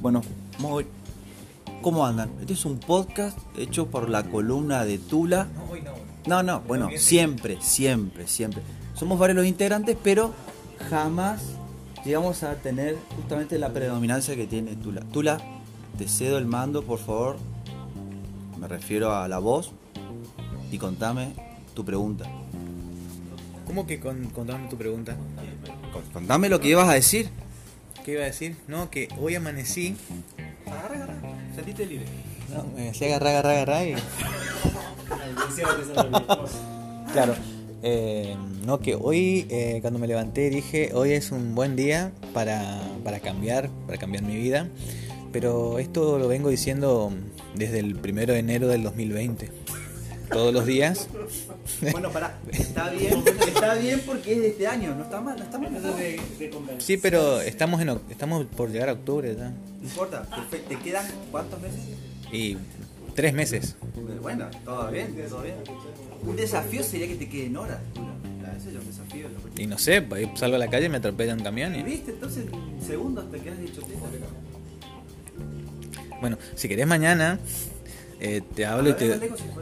Bueno, muy- ¿cómo andan? Este es un podcast hecho por la columna de Tula. No, hoy no. No, no, bueno, siempre, siempre, siempre. Somos varios los integrantes, pero jamás llegamos a tener justamente la predominancia que tiene Tula. Tula, te cedo el mando, por favor. Me refiero a la voz. Y contame tu pregunta. ¿Cómo que con, contame tu pregunta? Con- Contame lo que ibas a decir. ¿Qué iba a decir? No, que hoy amanecí. Agarra, agarra. Sentiste libre. No, me decía agarrar, agarrar, agarrar y. Claro. eh, no, que hoy eh, cuando me levanté dije, hoy es un buen día para, para cambiar, para cambiar mi vida. Pero esto lo vengo diciendo desde el primero de enero del 2020. Todos los días. Bueno, pará, está bien, está bien porque es de este año, no está mal, no está mal. No Sí, pero estamos, en, oc- estamos por llegar a octubre ya. importa, perfecto. ¿te quedan cuántos meses? Y tres meses. Bueno, todo bien, todo bien. Un desafío sería que te queden horas. Ese es un desafío. Y no sé, salgo a la calle y me atropella un camión. ¿Y viste? Entonces, en segundos te quedas dicho. Bueno, si querés mañana, eh, te hablo y te,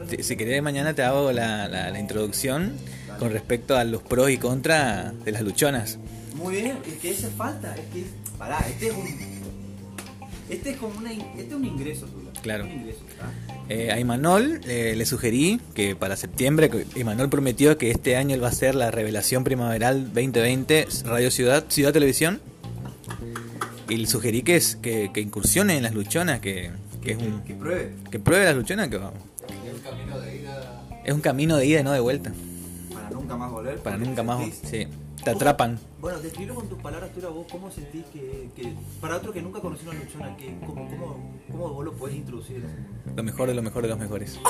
te- Si querés mañana te hago la, la- la introducción con respecto a los pros y contras de las luchonas. Muy bien, es que esa falta, es que, pará, este es un, este es como una, este es un ingreso, Tula. Claro. Un ingreso. Eh, a Imanol eh, le sugerí que para septiembre, Imanol prometió que este año él va a hacer la revelación primaveral 2020 Radio Ciudad, Ciudad Televisión. Y le sugerí que, es, que, que incursione en las luchonas, que, que es un, Que pruebe. que pruebe las luchonas, que es un camino de ida y no de vuelta. Para nunca más volver. Para nunca más, sí, te atrapan. Bueno, describilo con tus palabras, Tula, vos cómo sentís que, que para otro que nunca conoció una luchona, que, cómo, cómo, cómo vos lo podés introducir? Lo mejor de lo mejor de los mejores.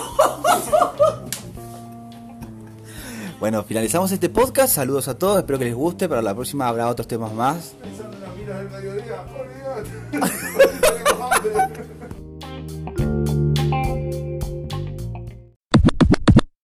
Bueno, finalizamos este podcast. Saludos a todos, espero que les guste. Para la próxima habrá otros temas más. Pensando en las minas del mediodía.